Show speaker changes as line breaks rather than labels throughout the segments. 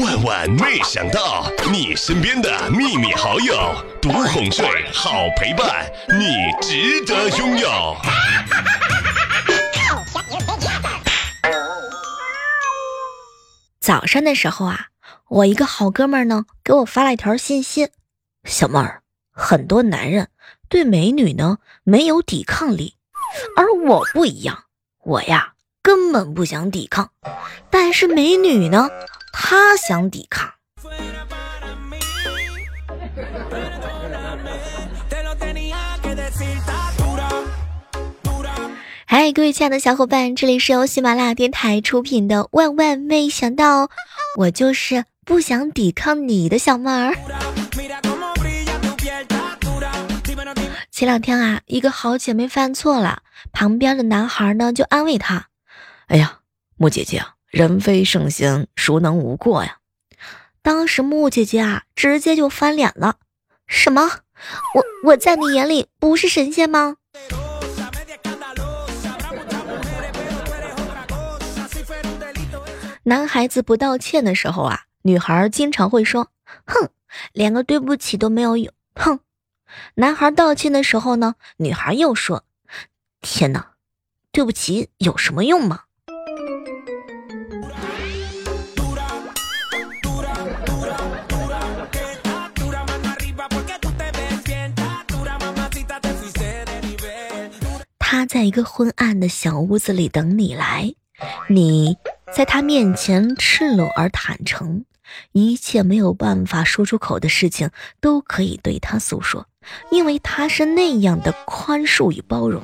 万万没想到，你身边的秘密好友，独哄睡，好陪伴，你值得拥有。
早上的时候啊，我一个好哥们儿呢，给我发了一条信息：小妹儿，很多男人对美女呢没有抵抗力，而我不一样，我呀根本不想抵抗，但是美女呢，他想抵抗。嗨，各位亲爱的小伙伴，这里是由喜马拉雅电台出品的《万万没想到》，我就是不想抵抗你的小妹儿。前两天啊，一个好姐妹犯错了，旁边的男孩呢就安慰她：“哎呀，木姐姐啊，人非圣贤，孰能无过呀？”当时木姐姐啊，直接就翻脸了：“什么？我我在你眼里不是神仙吗？”男孩子不道歉的时候啊，女孩经常会说：“哼，连个对不起都没有。”哼，男孩道歉的时候呢，女孩又说：“天哪，对不起有什么用吗？”在一个昏暗的小屋子里等你来，你。在他面前赤裸而坦诚，一切没有办法说出口的事情都可以对他诉说，因为他是那样的宽恕与包容。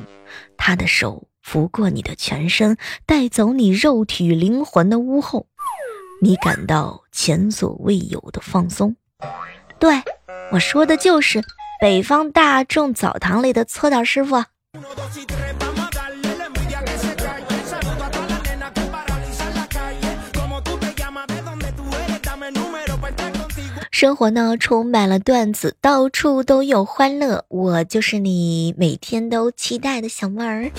他的手拂过你的全身，带走你肉体与灵魂的污垢，你感到前所未有的放松。对我说的就是北方大众澡堂里的搓澡师傅。生活呢，充满了段子，到处都有欢乐。我就是你每天都期待的小妹儿。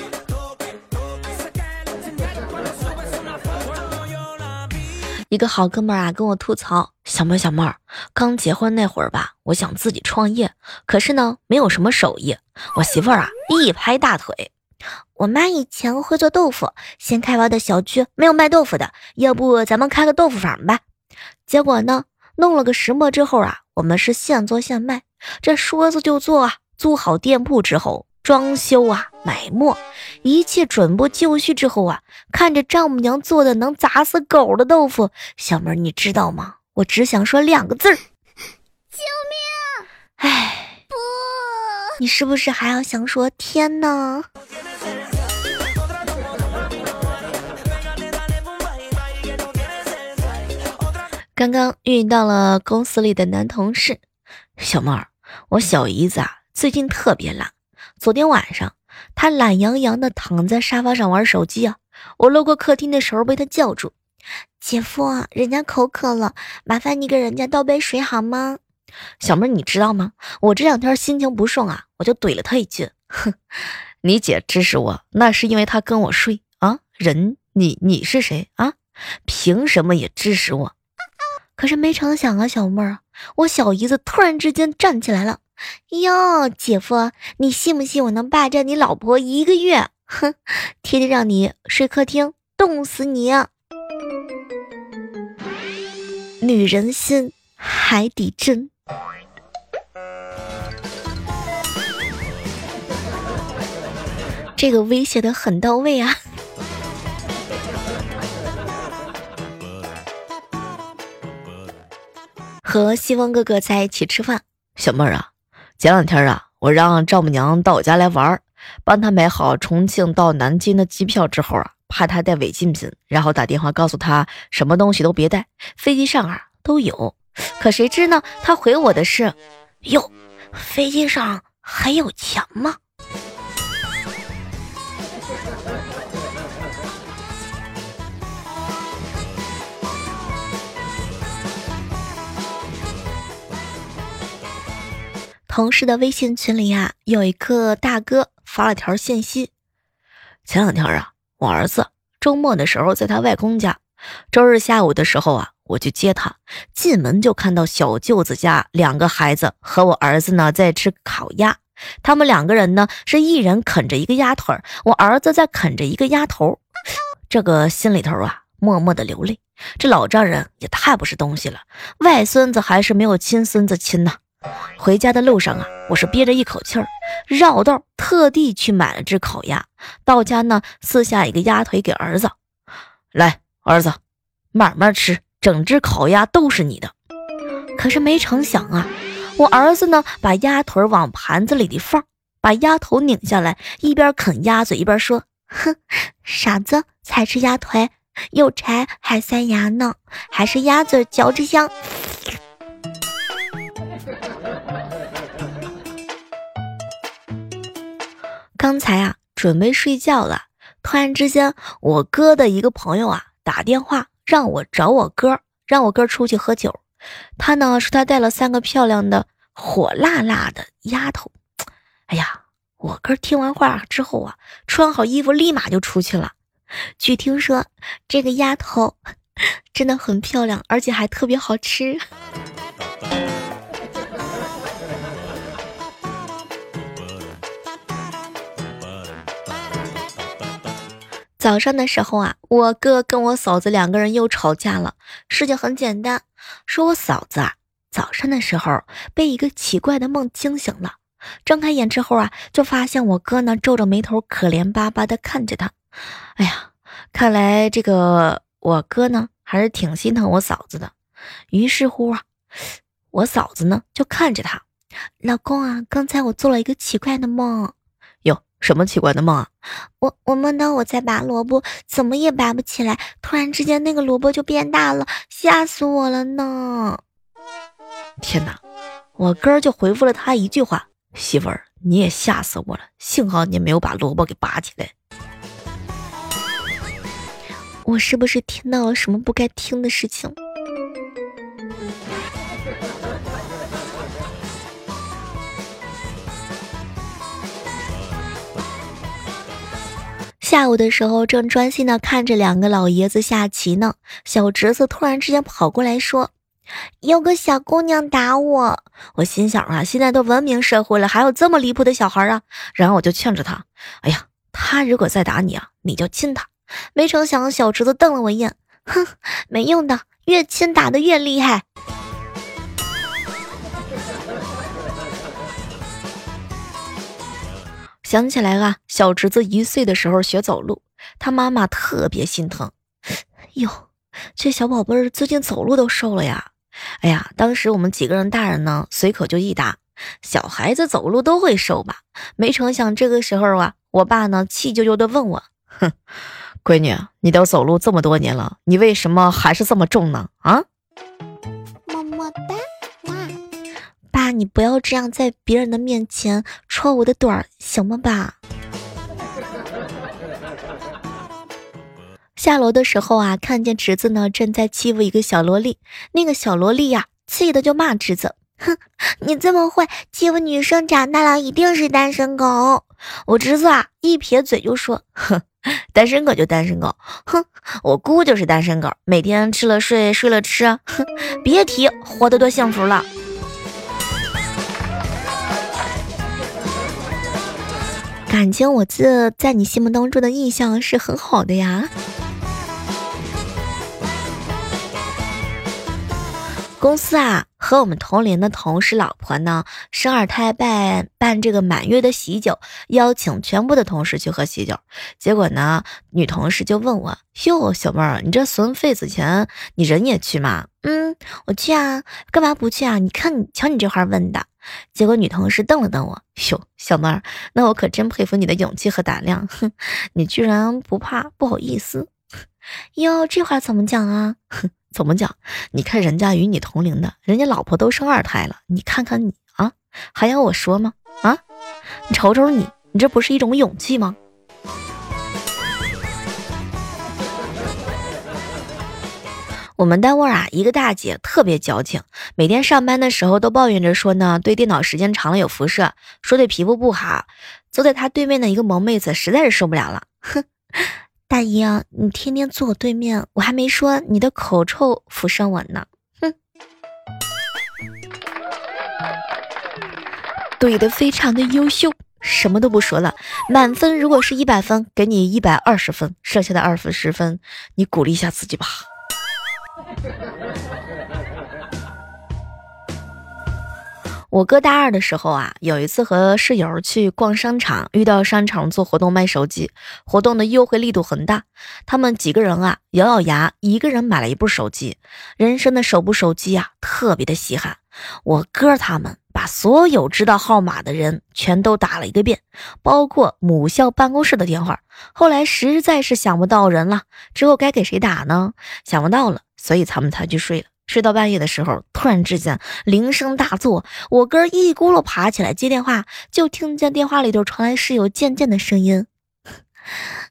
一个好哥们儿啊，跟我吐槽：小妹儿，小妹儿，刚结婚那会儿吧，我想自己创业，可是呢，没有什么手艺。我媳妇儿啊，一拍大腿：我妈以前会做豆腐，新开发的小区没有卖豆腐的，要不咱们开个豆腐坊吧？结果呢？弄了个石磨之后啊，我们是现做现卖，这说做就做啊。租好店铺之后，装修啊，买磨，一切准备就绪之后啊，看着丈母娘做的能砸死狗的豆腐，小妹儿你知道吗？我只想说两个字儿：救命！哎，不，你是不是还要想说天呢？刚刚遇到了公司里的男同事，小妹儿，我小姨子啊最近特别懒。昨天晚上，她懒洋洋的躺在沙发上玩手机啊。我路过客厅的时候被她叫住：“姐夫，人家口渴了，麻烦你给人家倒杯水好吗？”小妹儿，你知道吗？我这两天心情不顺啊，我就怼了她一句：“哼，你姐支持我，那是因为她跟我睡啊。人，你你是谁啊？凭什么也支持我？”可是没成想啊，小妹儿，我小姨子突然之间站起来了。哟，姐夫，你信不信我能霸占你老婆一个月？哼，天天让你睡客厅，冻死你！女人心，海底针。这个威胁的很到位啊！和西风哥哥在一起吃饭，小妹儿啊，前两天啊，我让丈母娘到我家来玩，帮她买好重庆到南京的机票之后啊，怕她带违禁品，然后打电话告诉她什么东西都别带，飞机上啊都有。可谁知呢，她回我的是，哟，飞机上还有钱吗？同事的微信群里呀，有一个大哥发了条信息。前两天啊，我儿子周末的时候在他外公家，周日下午的时候啊，我去接他，进门就看到小舅子家两个孩子和我儿子呢在吃烤鸭，他们两个人呢是一人啃着一个鸭腿，我儿子在啃着一个鸭头，这个心里头啊默默的流泪。这老丈人也太不是东西了，外孙子还是没有亲孙子亲呐。回家的路上啊，我是憋着一口气儿，绕道特地去买了只烤鸭，到家呢撕下一个鸭腿给儿子，来，儿子慢慢吃。整只烤鸭都是你的，可是没成想啊，我儿子呢把鸭腿往盘子里的放，把鸭头拧下来，一边啃鸭嘴一边说：“哼，傻子才吃鸭腿，又柴还塞牙呢，还是鸭嘴嚼着香。”刚才啊准备睡觉了，突然之间我哥的一个朋友啊打电话。让我找我哥，让我哥出去喝酒。他呢说他带了三个漂亮的火辣辣的丫头。哎呀，我哥听完话之后啊，穿好衣服立马就出去了。据听说，这个丫头 真的很漂亮，而且还特别好吃。早上的时候啊，我哥跟我嫂子两个人又吵架了。事情很简单，说我嫂子啊，早上的时候被一个奇怪的梦惊醒了，睁开眼之后啊，就发现我哥呢皱着眉头，可怜巴巴的看着他。哎呀，看来这个我哥呢还是挺心疼我嫂子的。于是乎啊，我嫂子呢就看着他，老公啊，刚才我做了一个奇怪的梦。
什么奇怪的梦啊！
我我梦到我在拔萝卜，怎么也拔不起来，突然之间那个萝卜就变大了，吓死我了呢！
天哪！我哥就回复了他一句话：“媳妇儿，你也吓死我了，幸好你没有把萝卜给拔起来。”
我是不是听到了什么不该听的事情？下午的时候，正专心的看着两个老爷子下棋呢。小侄子突然之间跑过来说：“有个小姑娘打我。”我心想啊，现在都文明社会了，还有这么离谱的小孩啊！然后我就劝着他：“哎呀，他如果再打你啊，你就亲他。”没成想，小侄子瞪了我一眼，哼，没用的，越亲打的越厉害。想起来啊，小侄子一岁的时候学走路，他妈妈特别心疼。哟，这小宝贝儿最近走路都瘦了呀！哎呀，当时我们几个人大人呢，随口就一答：小孩子走路都会瘦吧？没成想这个时候啊，我爸呢气啾啾的问我：“
哼，闺女，你都走路这么多年了，你为什么还是这么重呢？啊？”
你不要这样在别人的面前戳我的短儿，行吗？吧。下楼的时候啊，看见侄子呢正在欺负一个小萝莉，那个小萝莉呀，气的就骂侄子：“哼，你这么坏，欺负女生，长大了一定是单身狗。”我侄子啊一撇嘴就说：“哼，单身狗就单身狗，哼，我姑就是单身狗，每天吃了睡，睡了吃，哼，别提活得多幸福了。”感情我这在你心目当中的印象是很好的呀。公司啊，和我们同龄的同事老婆呢生二胎办办这个满月的喜酒，邀请全部的同事去喝喜酒。结果呢，女同事就问我：“哟，小妹儿，你这存份子钱，你人也去吗？”“嗯，我去啊，干嘛不去啊？你看你，瞧你这话问的。”结果女同事瞪了瞪我：“哟，小妹儿，那我可真佩服你的勇气和胆量，哼，你居然不怕不好意思。”“哟，这话怎么讲啊？”“哼。”怎么讲？你看人家与你同龄的，人家老婆都生二胎了，你看看你啊，还要我说吗？啊，你瞅瞅你，你这不是一种勇气吗？我们单位啊，一个大姐特别矫情，每天上班的时候都抱怨着说呢，对电脑时间长了有辐射，说对皮肤不好。坐在她对面的一个萌妹子实在是受不了了，哼。大姨啊，你天天坐我对面，我还没说你的口臭浮上我呢。哼，怼的，非常的优秀。什么都不说了，满分如果是一百分，给你一百二十分，剩下的二分十分，你鼓励一下自己吧。我哥大二的时候啊，有一次和室友去逛商场，遇到商场做活动卖手机，活动的优惠力度很大。他们几个人啊，咬咬牙，一个人买了一部手机，人生的首部手机啊，特别的稀罕。我哥他们把所有知道号码的人全都打了一个遍，包括母校办公室的电话。后来实在是想不到人了，之后该给谁打呢？想不到了，所以他们才去睡了。睡到半夜的时候，突然之间铃声大作，我哥一咕噜爬起来接电话，就听见电话里头传来室友渐渐的声音：“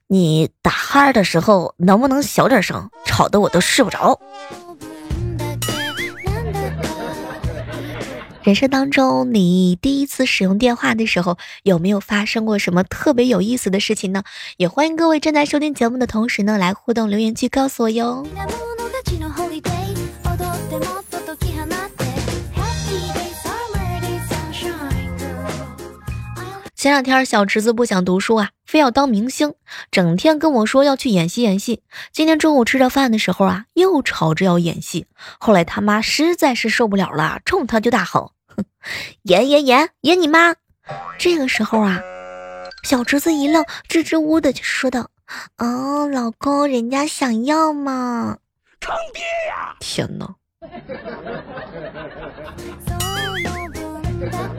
你打哈的时候能不能小点声，吵得我都睡不着。”人生当中，你第一次使用电话的时候，有没有发生过什么特别有意思的事情呢？也欢迎各位正在收听节目的同时呢，来互动留言区告诉我哟。前两天小侄子不想读书啊，非要当明星，整天跟我说要去演戏演戏。今天中午吃着饭的时候啊，又吵着要演戏。后来他妈实在是受不了了，冲他就大吼：“哼，演演演演你妈！”这个时候啊，小侄子一愣，支支吾吾的就说道：“哦，老公，人家想要嘛，
坑爹呀！
天哪！”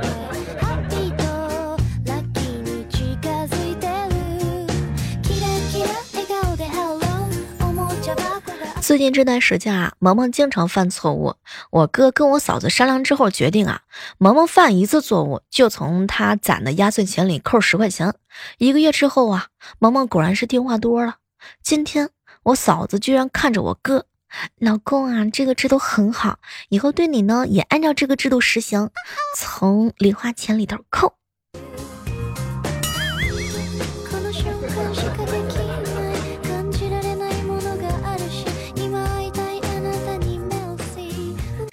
最近这段时间啊，萌萌经常犯错误。我哥跟我嫂子商量之后决定啊，萌萌犯一次错误就从他攒的压岁钱里扣十块钱。一个月之后啊，萌萌果然是听话多了。今天我嫂子居然看着我哥，老公啊，这个制度很好，以后对你呢也按照这个制度实行，从零花钱里头扣。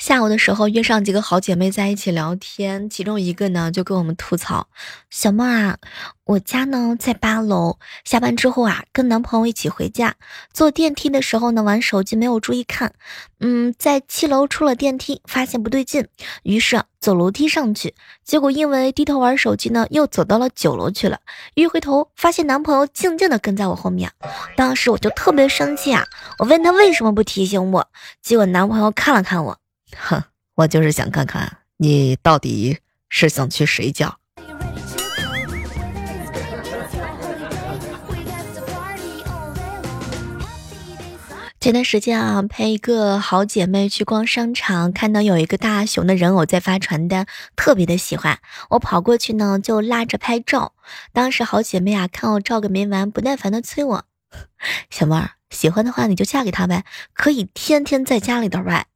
下午的时候约上几个好姐妹在一起聊天，其中一个呢就跟我们吐槽：“小梦啊，我家呢在八楼，下班之后啊跟男朋友一起回家，坐电梯的时候呢玩手机没有注意看，嗯，在七楼出了电梯发现不对劲，于是走楼梯上去，结果因为低头玩手机呢又走到了九楼去了，一回头发现男朋友静静的跟在我后面，当时我就特别生气啊，我问他为什么不提醒我，结果男朋友看了看我。哼，我就是想看看你到底是想去谁家。前段时间啊，陪一个好姐妹去逛商场，看到有一个大熊的人偶在发传单，特别的喜欢。我跑过去呢，就拉着拍照。当时好姐妹啊，看我照个没完，不耐烦的催我：“ 小妹儿，喜欢的话你就嫁给他呗，可以天天在家里头玩。”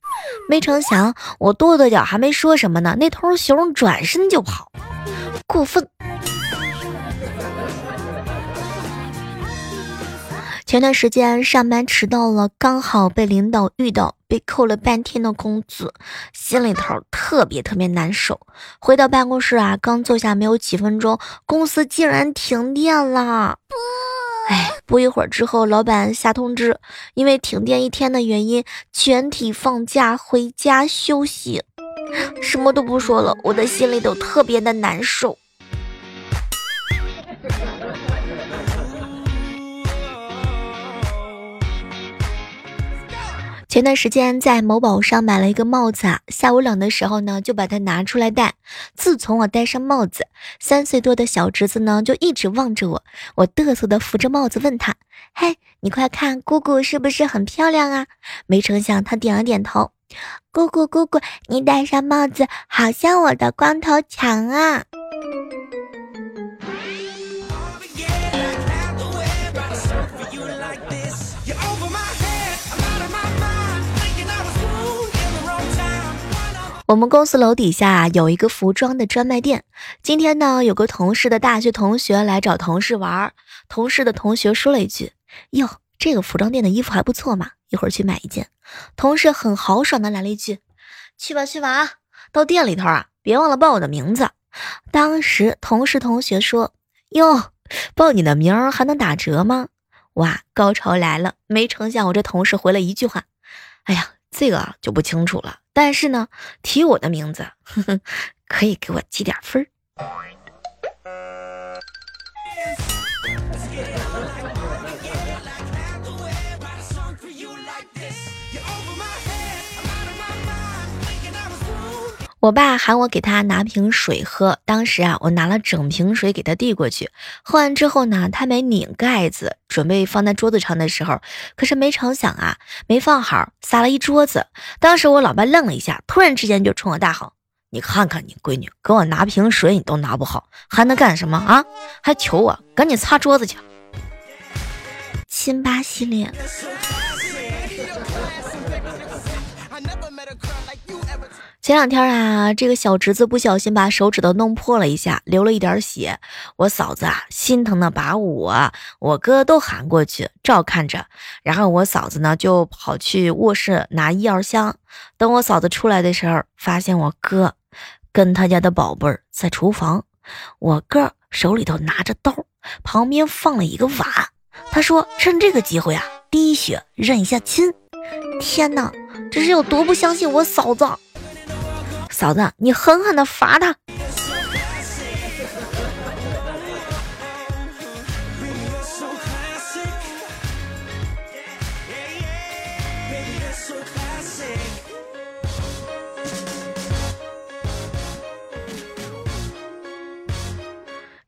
没成想，我跺跺脚还没说什么呢，那头熊转身就跑，过分。前段时间上班迟到了，刚好被领导遇到，被扣了半天的工资，心里头特别特别难受。回到办公室啊，刚坐下没有几分钟，公司竟然停电了。哎，不一会儿之后，老板下通知，因为停电一天的原因，全体放假回家休息。什么都不说了，我的心里都特别的难受。前段时间在某宝上买了一个帽子啊，下午冷的时候呢，就把它拿出来戴。自从我戴上帽子，三岁多的小侄子呢就一直望着我，我嘚瑟的扶着帽子问他：“嘿，你快看，姑姑是不是很漂亮啊？”没成想他点了点头。姑姑姑姑，你戴上帽子好像我的光头强啊。我们公司楼底下有一个服装的专卖店。今天呢，有个同事的大学同学来找同事玩，同事的同学说了一句：“哟，这个服装店的衣服还不错嘛，一会儿去买一件。同事很豪爽的来了一句：“去吧去吧啊，到店里头啊，别忘了报我的名字。”当时同事同学说：“哟，报你的名儿还能打折吗？”哇，高潮来了！没成想我这同事回了一句话：“哎呀，这个就不清楚了。但是呢，提我的名字，呵呵，可以给我积点分儿。”我爸喊我给他拿瓶水喝，当时啊，我拿了整瓶水给他递过去。喝完之后呢，他没拧盖子，准备放在桌子上的时候，可是没成想啊，没放好，洒了一桌子。当时我老爸愣了一下，突然之间就冲我大吼：“你看看你闺女，给我拿瓶水你都拿不好，还能干什么啊？还求我赶紧擦桌子去。”亲爸系列。前两天啊，这个小侄子不小心把手指头弄破了一下，流了一点血。我嫂子啊，心疼的把我、我哥都喊过去照看着。然后我嫂子呢，就跑去卧室拿医药箱。等我嫂子出来的时候，发现我哥跟他家的宝贝儿在厨房，我哥手里头拿着刀，旁边放了一个碗。他说趁这个机会啊，滴血认一下亲。天哪，这是有多不相信我嫂子！嫂子，你狠狠的罚他。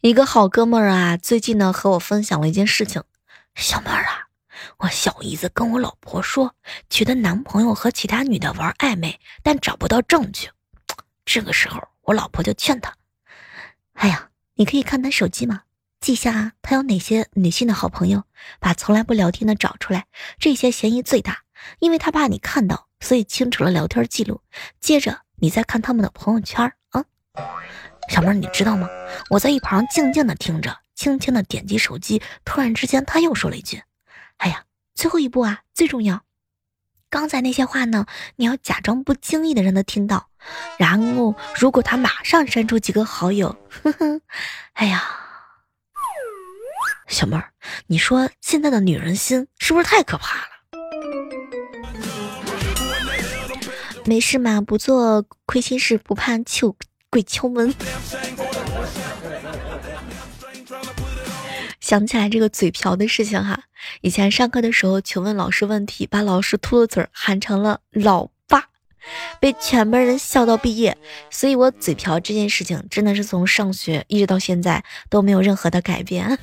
一个好哥们儿啊，最近呢和我分享了一件事情。小妹儿啊，我小姨子跟我老婆说，觉得男朋友和其他女的玩暧昧，但找不到证据。这个时候，我老婆就劝他：“哎呀，你可以看他手机嘛，记下他有哪些女性的好朋友，把从来不聊天的找出来，这些嫌疑最大，因为他怕你看到，所以清除了聊天记录。接着你再看他们的朋友圈啊。”小妹，你知道吗？我在一旁静静的听着，轻轻的点击手机，突然之间他又说了一句：“哎呀，最后一步啊，最重要。”刚才那些话呢，你要假装不经意的让他听到，然后如果他马上删除几个好友，呵呵，哎呀，小妹儿，你说现在的女人心是不是太可怕了？没事嘛，不做亏心事，不怕求鬼敲门。想起来这个嘴瓢的事情哈，以前上课的时候求问老师问题，把老师秃噜嘴喊成了老爸，被全班人笑到毕业。所以我嘴瓢这件事情真的是从上学一直到现在都没有任何的改变。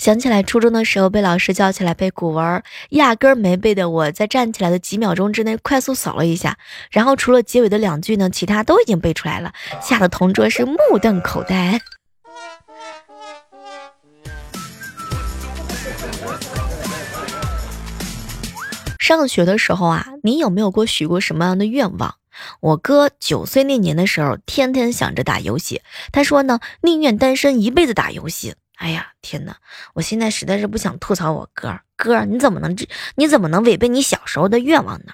想起来初中的时候被老师叫起来背古文，压根儿没背的我在站起来的几秒钟之内快速扫了一下，然后除了结尾的两句呢，其他都已经背出来了，吓得同桌是目瞪口呆。上学的时候啊，你有没有过许过什么样的愿望？我哥九岁那年的时候，天天想着打游戏，他说呢，宁愿单身一辈子打游戏。哎呀，天哪！我现在实在是不想吐槽我哥，哥你怎么能这？你怎么能违背你小时候的愿望呢？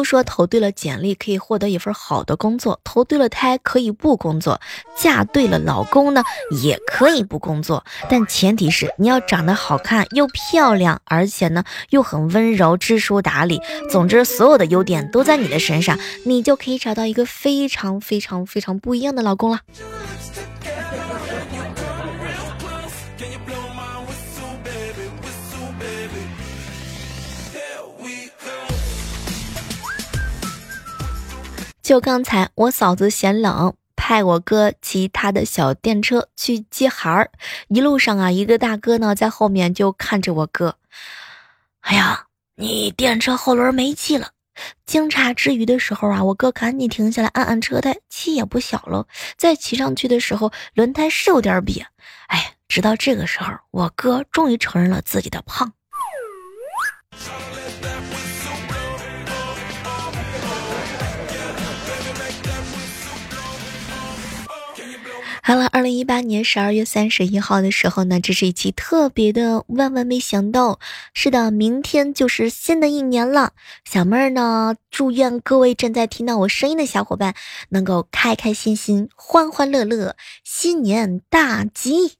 都说投对了简历可以获得一份好的工作，投对了胎可以不工作，嫁对了老公呢也可以不工作，但前提是你要长得好看又漂亮，而且呢又很温柔、知书达理。总之，所有的优点都在你的身上，你就可以找到一个非常非常非常不一样的老公了。就刚才，我嫂子嫌冷，派我哥骑他的小电车去接孩儿。一路上啊，一个大哥呢在后面就看着我哥。哎呀，你电车后轮没气了！惊诧之余的时候啊，我哥赶紧停下来按按车胎，气也不小了。再骑上去的时候，轮胎是有点瘪。哎，直到这个时候，我哥终于承认了自己的胖。好了，二零一八年十二月三十一号的时候呢，这是一期特别的，万万没想到，是的，明天就是新的一年了。小妹儿呢，祝愿各位正在听到我声音的小伙伴，能够开开心心、欢欢乐乐，新年大吉。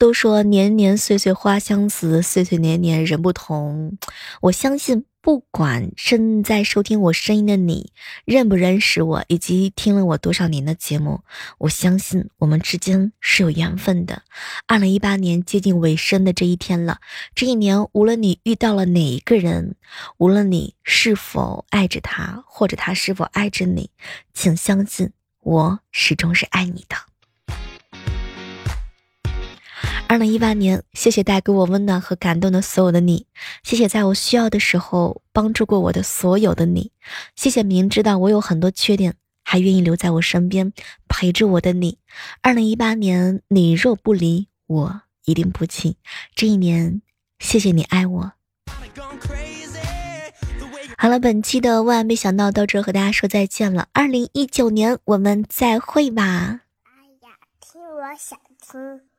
都说年年岁岁花相似，岁岁年年人不同。我相信，不管正在收听我声音的你认不认识我，以及听了我多少年的节目，我相信我们之间是有缘分的。二零一八年接近尾声的这一天了，这一年无论你遇到了哪一个人，无论你是否爱着他，或者他是否爱着你，请相信，我始终是爱你的。二零一八年，谢谢带给我温暖和感动的所有的你，谢谢在我需要的时候帮助过我的所有的你，谢谢明知道我有很多缺点还愿意留在我身边陪着我的你。二零一八年，你若不离我，一定不弃。这一年，谢谢你爱我。好了，本期的万万没想到到这和大家说再见了。二零一九年，我们再会吧。哎呀，听我想听。